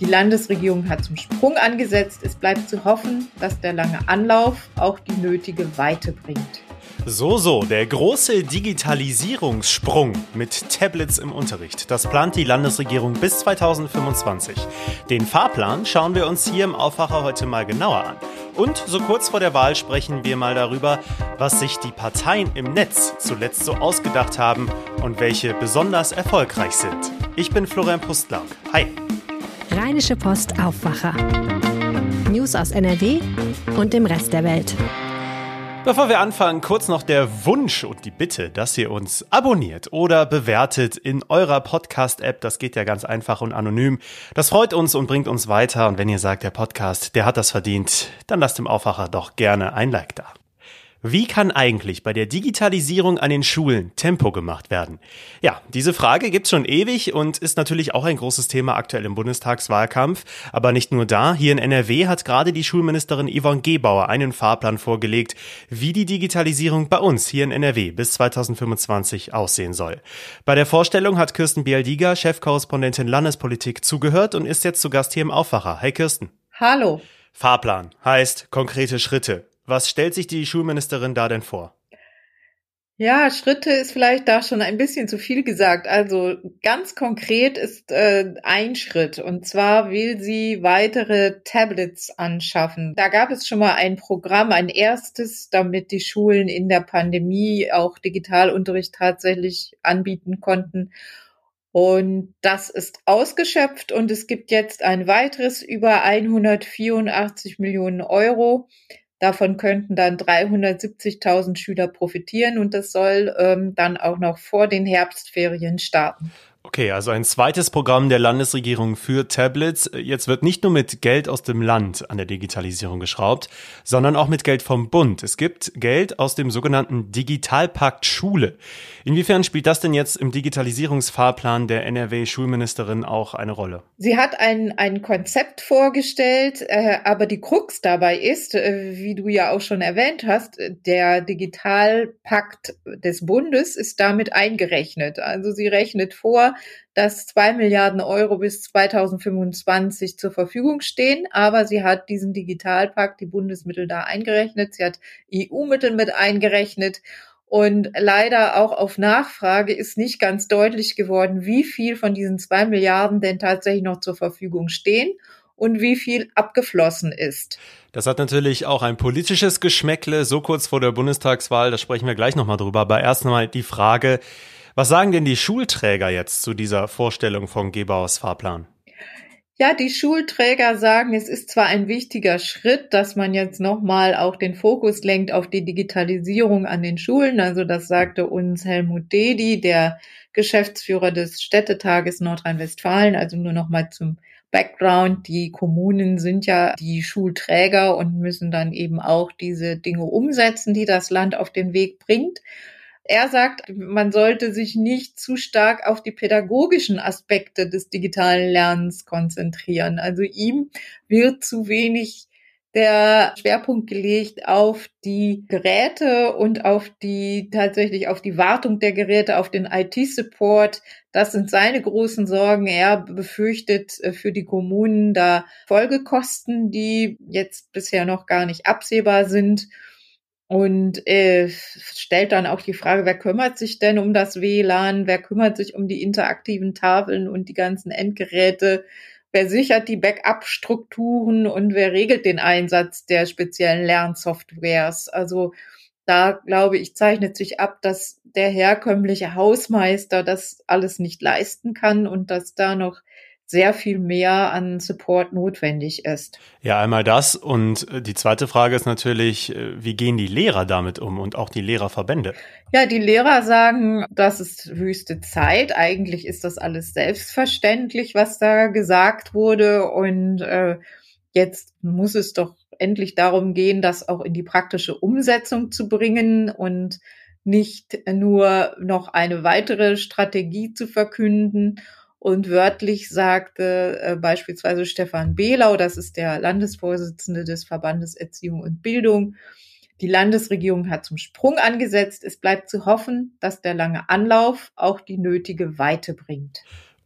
Die Landesregierung hat zum Sprung angesetzt. Es bleibt zu hoffen, dass der lange Anlauf auch die nötige Weite bringt. So, so, der große Digitalisierungssprung mit Tablets im Unterricht. Das plant die Landesregierung bis 2025. Den Fahrplan schauen wir uns hier im Aufwacher heute mal genauer an. Und so kurz vor der Wahl sprechen wir mal darüber, was sich die Parteien im Netz zuletzt so ausgedacht haben und welche besonders erfolgreich sind. Ich bin Florian Pustlauk. Hi. Rheinische Post Aufwacher. News aus NRW und dem Rest der Welt. Bevor wir anfangen, kurz noch der Wunsch und die Bitte, dass ihr uns abonniert oder bewertet in eurer Podcast-App. Das geht ja ganz einfach und anonym. Das freut uns und bringt uns weiter. Und wenn ihr sagt, der Podcast, der hat das verdient, dann lasst dem Aufwacher doch gerne ein Like da. Wie kann eigentlich bei der Digitalisierung an den Schulen Tempo gemacht werden? Ja, diese Frage gibt's schon ewig und ist natürlich auch ein großes Thema aktuell im Bundestagswahlkampf. Aber nicht nur da. Hier in NRW hat gerade die Schulministerin Yvonne Gebauer einen Fahrplan vorgelegt, wie die Digitalisierung bei uns hier in NRW bis 2025 aussehen soll. Bei der Vorstellung hat Kirsten Bialdiga, Chefkorrespondentin Landespolitik, zugehört und ist jetzt zu Gast hier im Aufwacher. Hey Kirsten. Hallo. Fahrplan heißt konkrete Schritte. Was stellt sich die Schulministerin da denn vor? Ja, Schritte ist vielleicht da schon ein bisschen zu viel gesagt. Also ganz konkret ist äh, ein Schritt und zwar will sie weitere Tablets anschaffen. Da gab es schon mal ein Programm, ein erstes, damit die Schulen in der Pandemie auch Digitalunterricht tatsächlich anbieten konnten. Und das ist ausgeschöpft und es gibt jetzt ein weiteres über 184 Millionen Euro Davon könnten dann 370.000 Schüler profitieren und das soll ähm, dann auch noch vor den Herbstferien starten. Okay, also ein zweites Programm der Landesregierung für Tablets. Jetzt wird nicht nur mit Geld aus dem Land an der Digitalisierung geschraubt, sondern auch mit Geld vom Bund. Es gibt Geld aus dem sogenannten Digitalpakt Schule. Inwiefern spielt das denn jetzt im Digitalisierungsfahrplan der NRW-Schulministerin auch eine Rolle? Sie hat ein, ein Konzept vorgestellt, äh, aber die Krux dabei ist, äh, wie du ja auch schon erwähnt hast, der Digitalpakt des Bundes ist damit eingerechnet. Also sie rechnet vor, dass zwei Milliarden Euro bis 2025 zur Verfügung stehen. Aber sie hat diesen Digitalpakt, die Bundesmittel da eingerechnet. Sie hat EU-Mittel mit eingerechnet. Und leider auch auf Nachfrage ist nicht ganz deutlich geworden, wie viel von diesen zwei Milliarden denn tatsächlich noch zur Verfügung stehen und wie viel abgeflossen ist. Das hat natürlich auch ein politisches Geschmäckle, so kurz vor der Bundestagswahl, da sprechen wir gleich nochmal drüber. Aber erst einmal die Frage, was sagen denn die Schulträger jetzt zu dieser Vorstellung von Gebauers Fahrplan? Ja, die Schulträger sagen, es ist zwar ein wichtiger Schritt, dass man jetzt nochmal auch den Fokus lenkt auf die Digitalisierung an den Schulen. Also das sagte uns Helmut Dedi, der Geschäftsführer des Städtetages Nordrhein-Westfalen. Also nur nochmal zum Background. Die Kommunen sind ja die Schulträger und müssen dann eben auch diese Dinge umsetzen, die das Land auf den Weg bringt. Er sagt, man sollte sich nicht zu stark auf die pädagogischen Aspekte des digitalen Lernens konzentrieren. Also ihm wird zu wenig der Schwerpunkt gelegt auf die Geräte und auf die tatsächlich auf die Wartung der Geräte, auf den IT-Support. Das sind seine großen Sorgen. Er befürchtet äh, für die Kommunen da Folgekosten, die jetzt bisher noch gar nicht absehbar sind und äh, stellt dann auch die Frage, wer kümmert sich denn um das WLAN, wer kümmert sich um die interaktiven Tafeln und die ganzen Endgeräte, wer sichert die Backup-Strukturen und wer regelt den Einsatz der speziellen Lernsoftwares. Also da glaube ich, zeichnet sich ab, dass der herkömmliche Hausmeister das alles nicht leisten kann und dass da noch sehr viel mehr an Support notwendig ist. Ja, einmal das. Und äh, die zweite Frage ist natürlich, äh, wie gehen die Lehrer damit um und auch die Lehrerverbände? Ja, die Lehrer sagen, das ist höchste Zeit. Eigentlich ist das alles selbstverständlich, was da gesagt wurde. Und äh, Jetzt muss es doch endlich darum gehen, das auch in die praktische Umsetzung zu bringen und nicht nur noch eine weitere Strategie zu verkünden. Und wörtlich sagte äh, beispielsweise Stefan Behlau, das ist der Landesvorsitzende des Verbandes Erziehung und Bildung, die Landesregierung hat zum Sprung angesetzt. Es bleibt zu hoffen, dass der lange Anlauf auch die nötige Weite bringt.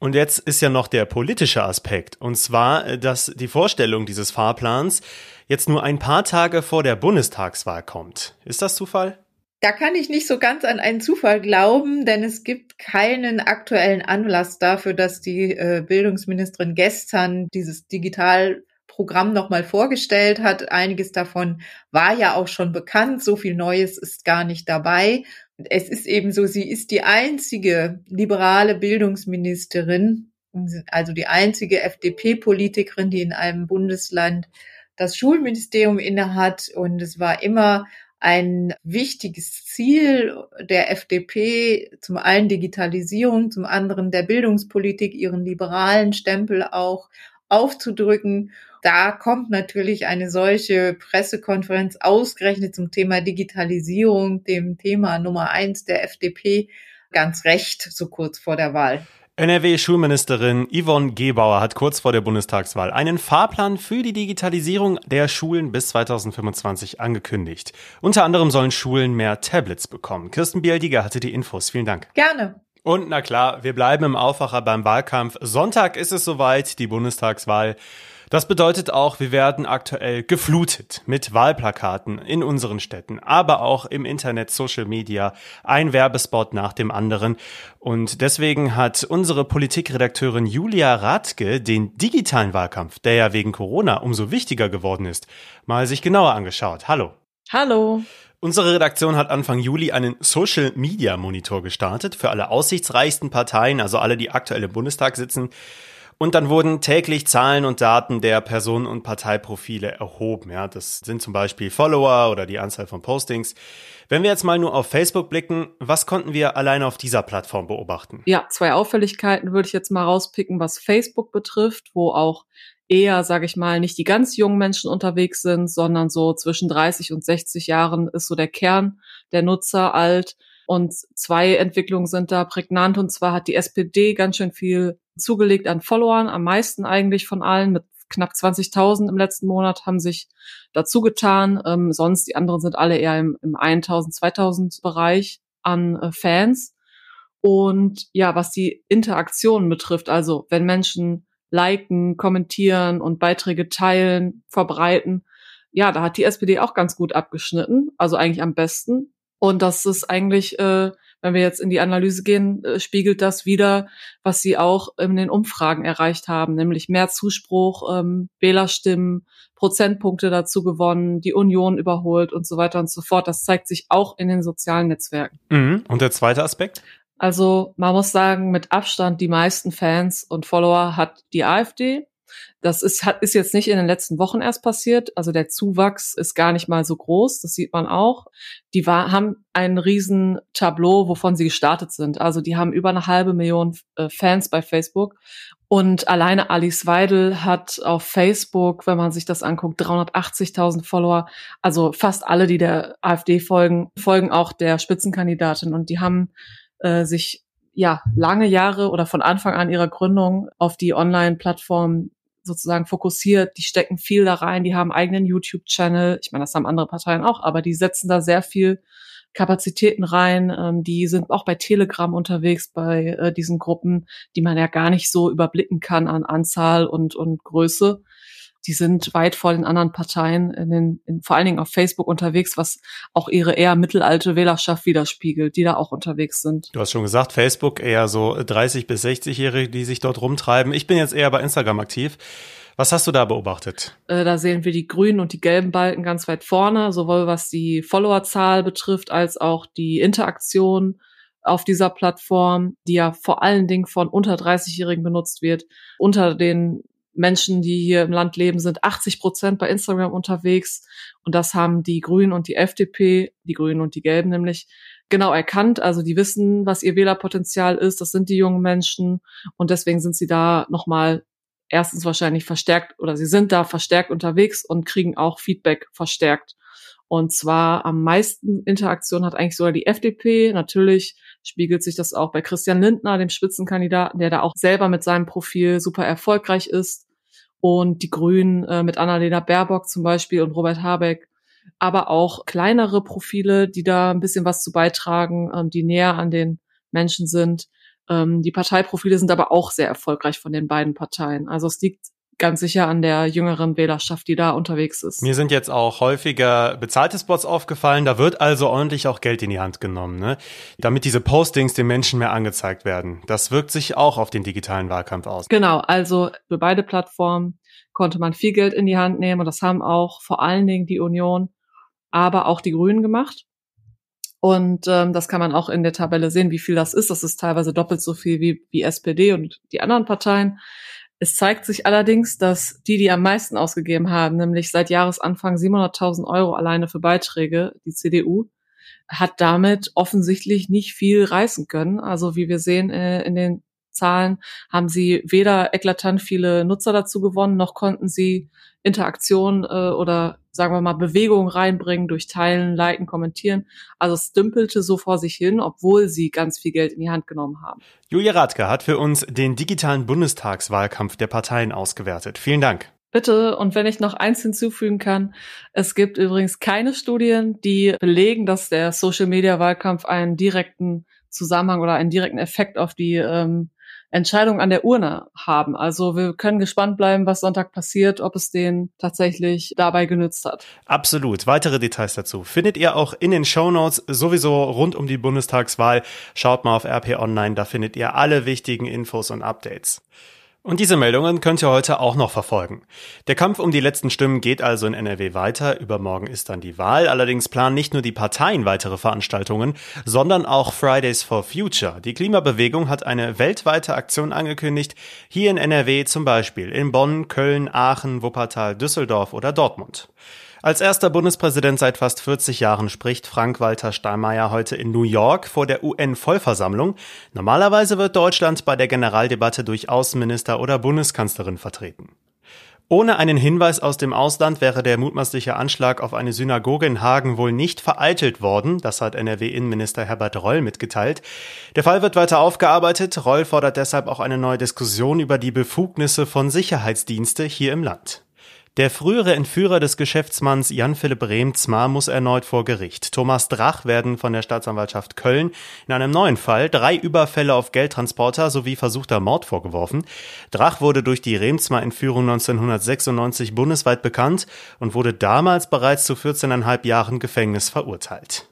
Und jetzt ist ja noch der politische Aspekt. Und zwar, äh, dass die Vorstellung dieses Fahrplans jetzt nur ein paar Tage vor der Bundestagswahl kommt. Ist das Zufall? Da kann ich nicht so ganz an einen Zufall glauben, denn es gibt keinen aktuellen Anlass dafür, dass die äh, Bildungsministerin gestern dieses Digitalprogramm nochmal vorgestellt hat. Einiges davon war ja auch schon bekannt. So viel Neues ist gar nicht dabei. Es ist eben so, sie ist die einzige liberale Bildungsministerin, also die einzige FDP-Politikerin, die in einem Bundesland das Schulministerium innehat. Und es war immer ein wichtiges Ziel der FDP, zum einen Digitalisierung, zum anderen der Bildungspolitik, ihren liberalen Stempel auch aufzudrücken. Da kommt natürlich eine solche Pressekonferenz ausgerechnet zum Thema Digitalisierung, dem Thema Nummer eins der FDP, ganz recht, so kurz vor der Wahl. NRW-Schulministerin Yvonne Gebauer hat kurz vor der Bundestagswahl einen Fahrplan für die Digitalisierung der Schulen bis 2025 angekündigt. Unter anderem sollen Schulen mehr Tablets bekommen. Kirsten Bialdiger hatte die Infos. Vielen Dank. Gerne. Und na klar, wir bleiben im Aufwacher beim Wahlkampf. Sonntag ist es soweit, die Bundestagswahl. Das bedeutet auch, wir werden aktuell geflutet mit Wahlplakaten in unseren Städten, aber auch im Internet, Social Media, ein Werbespot nach dem anderen. Und deswegen hat unsere Politikredakteurin Julia Radke den digitalen Wahlkampf, der ja wegen Corona umso wichtiger geworden ist, mal sich genauer angeschaut. Hallo. Hallo. Unsere Redaktion hat Anfang Juli einen Social Media Monitor gestartet für alle aussichtsreichsten Parteien, also alle, die aktuell im Bundestag sitzen. Und dann wurden täglich Zahlen und Daten der Personen- und Parteiprofile erhoben. Ja, das sind zum Beispiel Follower oder die Anzahl von Postings. Wenn wir jetzt mal nur auf Facebook blicken, was konnten wir alleine auf dieser Plattform beobachten? Ja, zwei Auffälligkeiten würde ich jetzt mal rauspicken, was Facebook betrifft, wo auch eher, sage ich mal, nicht die ganz jungen Menschen unterwegs sind, sondern so zwischen 30 und 60 Jahren ist so der Kern der Nutzer alt. Und zwei Entwicklungen sind da prägnant. Und zwar hat die SPD ganz schön viel zugelegt an Followern, am meisten eigentlich von allen mit knapp 20.000 im letzten Monat haben sich dazu getan. Ähm, sonst die anderen sind alle eher im, im 1.000, 2.000 Bereich an äh, Fans. Und ja, was die Interaktion betrifft, also wenn Menschen liken, kommentieren und Beiträge teilen, verbreiten, ja, da hat die SPD auch ganz gut abgeschnitten, also eigentlich am besten. Und das ist eigentlich äh, wenn wir jetzt in die Analyse gehen, äh, spiegelt das wieder, was sie auch in den Umfragen erreicht haben, nämlich mehr Zuspruch, ähm, Wählerstimmen, Prozentpunkte dazu gewonnen, die Union überholt und so weiter und so fort. Das zeigt sich auch in den sozialen Netzwerken. Mhm. Und der zweite Aspekt? Also man muss sagen, mit Abstand die meisten Fans und Follower hat die AfD. Das ist, hat, ist jetzt nicht in den letzten Wochen erst passiert. Also der Zuwachs ist gar nicht mal so groß. Das sieht man auch. Die war, haben ein riesen Tableau, wovon sie gestartet sind. Also die haben über eine halbe Million äh, Fans bei Facebook. Und alleine Alice Weidel hat auf Facebook, wenn man sich das anguckt, 380.000 Follower. Also fast alle, die der AfD folgen, folgen auch der Spitzenkandidatin. Und die haben äh, sich ja lange Jahre oder von Anfang an ihrer Gründung auf die Online-Plattform sozusagen fokussiert. Die stecken viel da rein, die haben eigenen YouTube-Channel. Ich meine, das haben andere Parteien auch, aber die setzen da sehr viel Kapazitäten rein. Ähm, die sind auch bei Telegram unterwegs, bei äh, diesen Gruppen, die man ja gar nicht so überblicken kann an Anzahl und, und Größe die sind weit vor den anderen Parteien, in den, in, vor allen Dingen auf Facebook unterwegs, was auch ihre eher mittelalte Wählerschaft widerspiegelt, die da auch unterwegs sind. Du hast schon gesagt, Facebook eher so 30 bis 60-Jährige, die sich dort rumtreiben. Ich bin jetzt eher bei Instagram aktiv. Was hast du da beobachtet? Äh, da sehen wir die grünen und die gelben Balken ganz weit vorne, sowohl was die Followerzahl betrifft, als auch die Interaktion auf dieser Plattform, die ja vor allen Dingen von unter 30-Jährigen benutzt wird. Unter den Menschen, die hier im Land leben, sind 80 Prozent bei Instagram unterwegs. Und das haben die Grünen und die FDP, die Grünen und die Gelben nämlich, genau erkannt. Also die wissen, was ihr Wählerpotenzial ist. Das sind die jungen Menschen. Und deswegen sind sie da nochmal erstens wahrscheinlich verstärkt oder sie sind da verstärkt unterwegs und kriegen auch Feedback verstärkt. Und zwar am meisten Interaktion hat eigentlich sogar die FDP. Natürlich spiegelt sich das auch bei Christian Lindner, dem Spitzenkandidaten, der da auch selber mit seinem Profil super erfolgreich ist. Und die Grünen äh, mit Annalena Baerbock zum Beispiel und Robert Habeck. Aber auch kleinere Profile, die da ein bisschen was zu beitragen, ähm, die näher an den Menschen sind. Ähm, die Parteiprofile sind aber auch sehr erfolgreich von den beiden Parteien. Also es liegt ganz sicher an der jüngeren Wählerschaft, die da unterwegs ist. Mir sind jetzt auch häufiger bezahlte Spots aufgefallen. Da wird also ordentlich auch Geld in die Hand genommen, ne? damit diese Postings den Menschen mehr angezeigt werden. Das wirkt sich auch auf den digitalen Wahlkampf aus. Genau, also für beide Plattformen konnte man viel Geld in die Hand nehmen und das haben auch vor allen Dingen die Union, aber auch die Grünen gemacht. Und ähm, das kann man auch in der Tabelle sehen, wie viel das ist. Das ist teilweise doppelt so viel wie, wie SPD und die anderen Parteien. Es zeigt sich allerdings, dass die, die am meisten ausgegeben haben, nämlich seit Jahresanfang 700.000 Euro alleine für Beiträge, die CDU, hat damit offensichtlich nicht viel reißen können. Also wie wir sehen äh, in den Zahlen, haben sie weder eklatant viele Nutzer dazu gewonnen, noch konnten sie Interaktion äh, oder sagen wir mal Bewegung reinbringen durch Teilen, Liken, Kommentieren. Also es dümpelte so vor sich hin, obwohl sie ganz viel Geld in die Hand genommen haben. Julia Radke hat für uns den digitalen Bundestagswahlkampf der Parteien ausgewertet. Vielen Dank. Bitte, und wenn ich noch eins hinzufügen kann, es gibt übrigens keine Studien, die belegen, dass der Social-Media-Wahlkampf einen direkten Zusammenhang oder einen direkten Effekt auf die ähm, Entscheidung an der Urne haben. Also wir können gespannt bleiben, was Sonntag passiert, ob es den tatsächlich dabei genützt hat. Absolut. Weitere Details dazu findet ihr auch in den Show Notes sowieso rund um die Bundestagswahl. Schaut mal auf RP Online, da findet ihr alle wichtigen Infos und Updates. Und diese Meldungen könnt ihr heute auch noch verfolgen. Der Kampf um die letzten Stimmen geht also in NRW weiter. Übermorgen ist dann die Wahl. Allerdings planen nicht nur die Parteien weitere Veranstaltungen, sondern auch Fridays for Future. Die Klimabewegung hat eine weltweite Aktion angekündigt. Hier in NRW zum Beispiel in Bonn, Köln, Aachen, Wuppertal, Düsseldorf oder Dortmund. Als erster Bundespräsident seit fast 40 Jahren spricht Frank-Walter Steinmeier heute in New York vor der UN-Vollversammlung. Normalerweise wird Deutschland bei der Generaldebatte durch Außenminister oder Bundeskanzlerin vertreten. Ohne einen Hinweis aus dem Ausland wäre der mutmaßliche Anschlag auf eine Synagoge in Hagen wohl nicht vereitelt worden, das hat NRW-Innenminister Herbert Reul mitgeteilt. Der Fall wird weiter aufgearbeitet. Reul fordert deshalb auch eine neue Diskussion über die Befugnisse von Sicherheitsdienste hier im Land. Der frühere Entführer des Geschäftsmanns Jan-Philipp Remzmar muss erneut vor Gericht. Thomas Drach werden von der Staatsanwaltschaft Köln in einem neuen Fall drei Überfälle auf Geldtransporter sowie versuchter Mord vorgeworfen. Drach wurde durch die Remzmar-Entführung 1996 bundesweit bekannt und wurde damals bereits zu 14,5 Jahren Gefängnis verurteilt.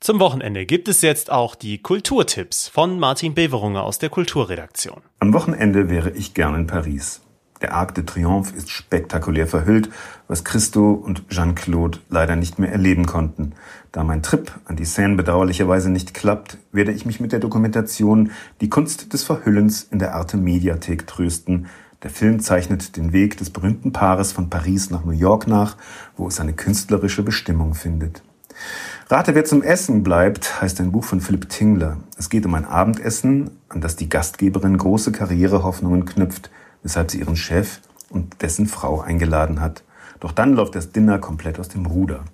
Zum Wochenende gibt es jetzt auch die Kulturtipps von Martin Beverunger aus der Kulturredaktion. Am Wochenende wäre ich gern in Paris. Der Arc de Triomphe ist spektakulär verhüllt, was Christo und Jean-Claude leider nicht mehr erleben konnten. Da mein Trip an die Seine bedauerlicherweise nicht klappt, werde ich mich mit der Dokumentation Die Kunst des Verhüllens in der Arte Mediathek trösten. Der Film zeichnet den Weg des berühmten Paares von Paris nach New York nach, wo es seine künstlerische Bestimmung findet. Rate, wer zum Essen bleibt, heißt ein Buch von Philipp Tingler. Es geht um ein Abendessen, an das die Gastgeberin große Karrierehoffnungen knüpft – weshalb sie ihren Chef und dessen Frau eingeladen hat. Doch dann läuft das Dinner komplett aus dem Ruder.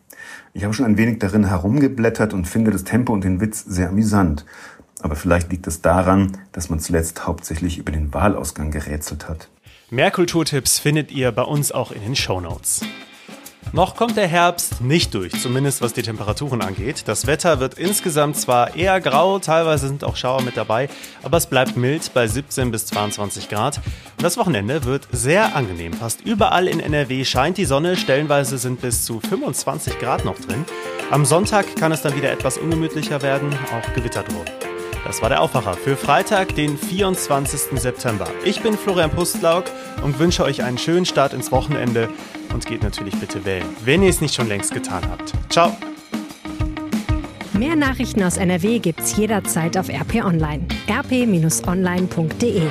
Ich habe schon ein wenig darin herumgeblättert und finde das Tempo und den Witz sehr amüsant. Aber vielleicht liegt es daran, dass man zuletzt hauptsächlich über den Wahlausgang gerätselt hat. Mehr Kulturtipps findet ihr bei uns auch in den Show Notes. Noch kommt der Herbst nicht durch, zumindest was die Temperaturen angeht. Das Wetter wird insgesamt zwar eher grau, teilweise sind auch Schauer mit dabei, aber es bleibt mild bei 17 bis 22 Grad. Und das Wochenende wird sehr angenehm. Fast überall in NRW scheint die Sonne, stellenweise sind bis zu 25 Grad noch drin. Am Sonntag kann es dann wieder etwas ungemütlicher werden, auch Gewitter drohen. Das war der Aufwacher für Freitag, den 24. September. Ich bin Florian Pustlauk und wünsche euch einen schönen Start ins Wochenende und geht natürlich bitte wählen, wenn ihr es nicht schon längst getan habt. Ciao! Mehr Nachrichten aus NRW gibt's jederzeit auf RP Online. rp-online.de